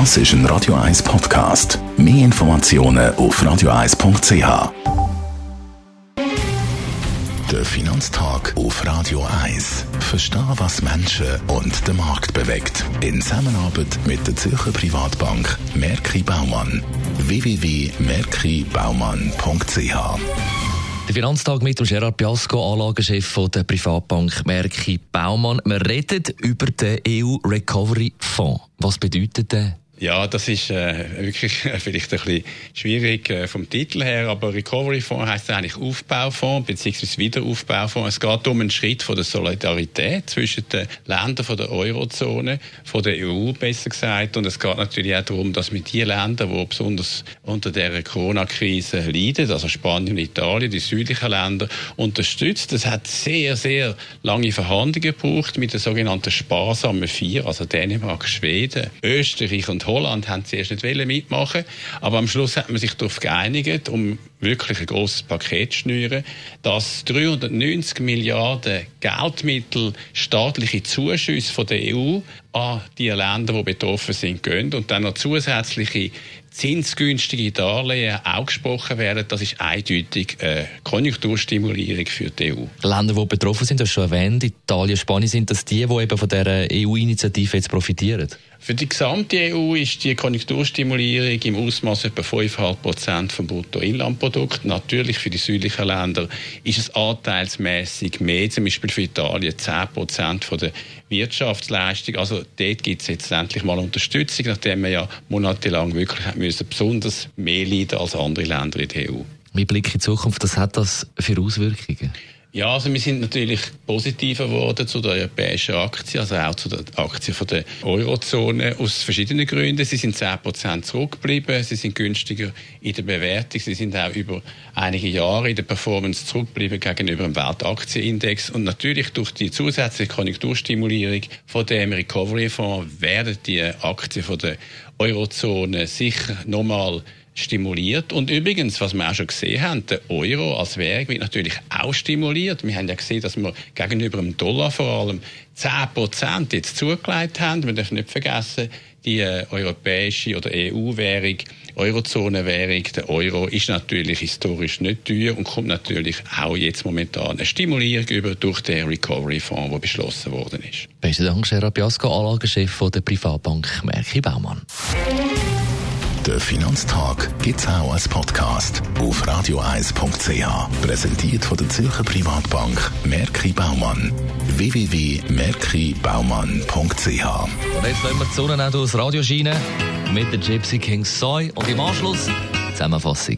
Das ist ein Radio 1 Podcast. Mehr Informationen auf radio1.ch. Der Finanztag auf Radio 1. Verstehen, was Menschen und den Markt bewegt. In Zusammenarbeit mit der Zürcher Privatbank Merki Baumann. www.merkibaumann.ch der Finanztag mit dem Gerard Piasco, Anlagechef von der Privatbank Merki Baumann. Wir reden über den EU Recovery Fonds. Was bedeutet der? Ja, das ist äh, wirklich vielleicht ein bisschen schwierig äh, vom Titel her, aber Recovery Fonds heißt eigentlich Aufbaufonds bzw. Wiederaufbaufonds. Es geht um einen Schritt von der Solidarität zwischen den Ländern von der Eurozone, von der EU besser gesagt, und es geht natürlich auch darum, dass wir die Länder, die besonders unter der Corona-Krise leiden, also Spanien und Italien, die südlichen Länder, unterstützt. Es hat sehr, sehr lange Verhandlungen gebraucht mit den sogenannten sparsamen Vier, also Dänemark, Schweden, Österreich und Holland haben zuerst nicht mitmachen. Aber am Schluss hat man sich darauf geeinigt, um wirklich ein grosses Paket zu schnüren, dass 390 Milliarden Geldmittel, staatliche Zuschüsse von der EU an die Länder, die betroffen sind, gehen und dann noch zusätzliche zinsgünstige Darlehen auch gesprochen werden, das ist eindeutig eine Konjunkturstimulierung für die EU. Länder, die betroffen sind, das schon erwähnt, Italien, Spanien, sind das die, die eben von dieser EU-Initiative jetzt profitieren? Für die gesamte EU ist die Konjunkturstimulierung im Ausmaß etwa 5,5 Prozent vom Bruttoinlandprodukt. Natürlich für die südlichen Länder ist es anteilsmäßig mehr, zum Beispiel für Italien 10 Prozent von der Wirtschaftsleistung. Also dort gibt es jetzt endlich mal Unterstützung, nachdem man ja monatelang wirklich müssen, besonders mehr leiden als andere Länder in der EU. Wie Blick in die Zukunft, was hat das für Auswirkungen? Ja, also wir sind natürlich positiver geworden zu der europäischen Aktie, also auch zu der Aktie von der Eurozone aus verschiedenen Gründen. Sie sind 10% zurückgeblieben, sie sind günstiger in der Bewertung, sie sind auch über einige Jahre in der Performance zurückgeblieben gegenüber dem Weltaktienindex. Und natürlich durch die zusätzliche Konjunkturstimulierung von dem Recovery Fonds werden die Aktien von der Eurozone sicher nochmal stimuliert. Und übrigens, was wir auch schon gesehen haben, der Euro als Währung wird natürlich auch stimuliert. Wir haben ja gesehen, dass wir gegenüber dem Dollar vor allem 10 Prozent jetzt zugelegt haben. Wir dürfen nicht vergessen, die äh, europäische oder EU-Währung, Eurozone-Währung, der Euro ist natürlich historisch nicht teuer und kommt natürlich auch jetzt momentan eine Stimulierung über durch den Recovery-Fonds, der beschlossen worden ist. Besten Dank, Gerard Biasco, Anlagechef der Privatbank Merki Baumann. Der Finanztag gibt es auch als Podcast auf radioeis.ch. Präsentiert von der Zürcher Privatbank Merki Baumann. www.merkibaumann.ch Und jetzt lassen wir die Sonne auch durchs Radio scheinen mit der Gypsy King Soy und im Anschluss Zusammenfassung.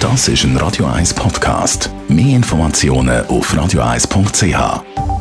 Das ist ein Radio 1 Podcast. Mehr Informationen auf radioeis.ch.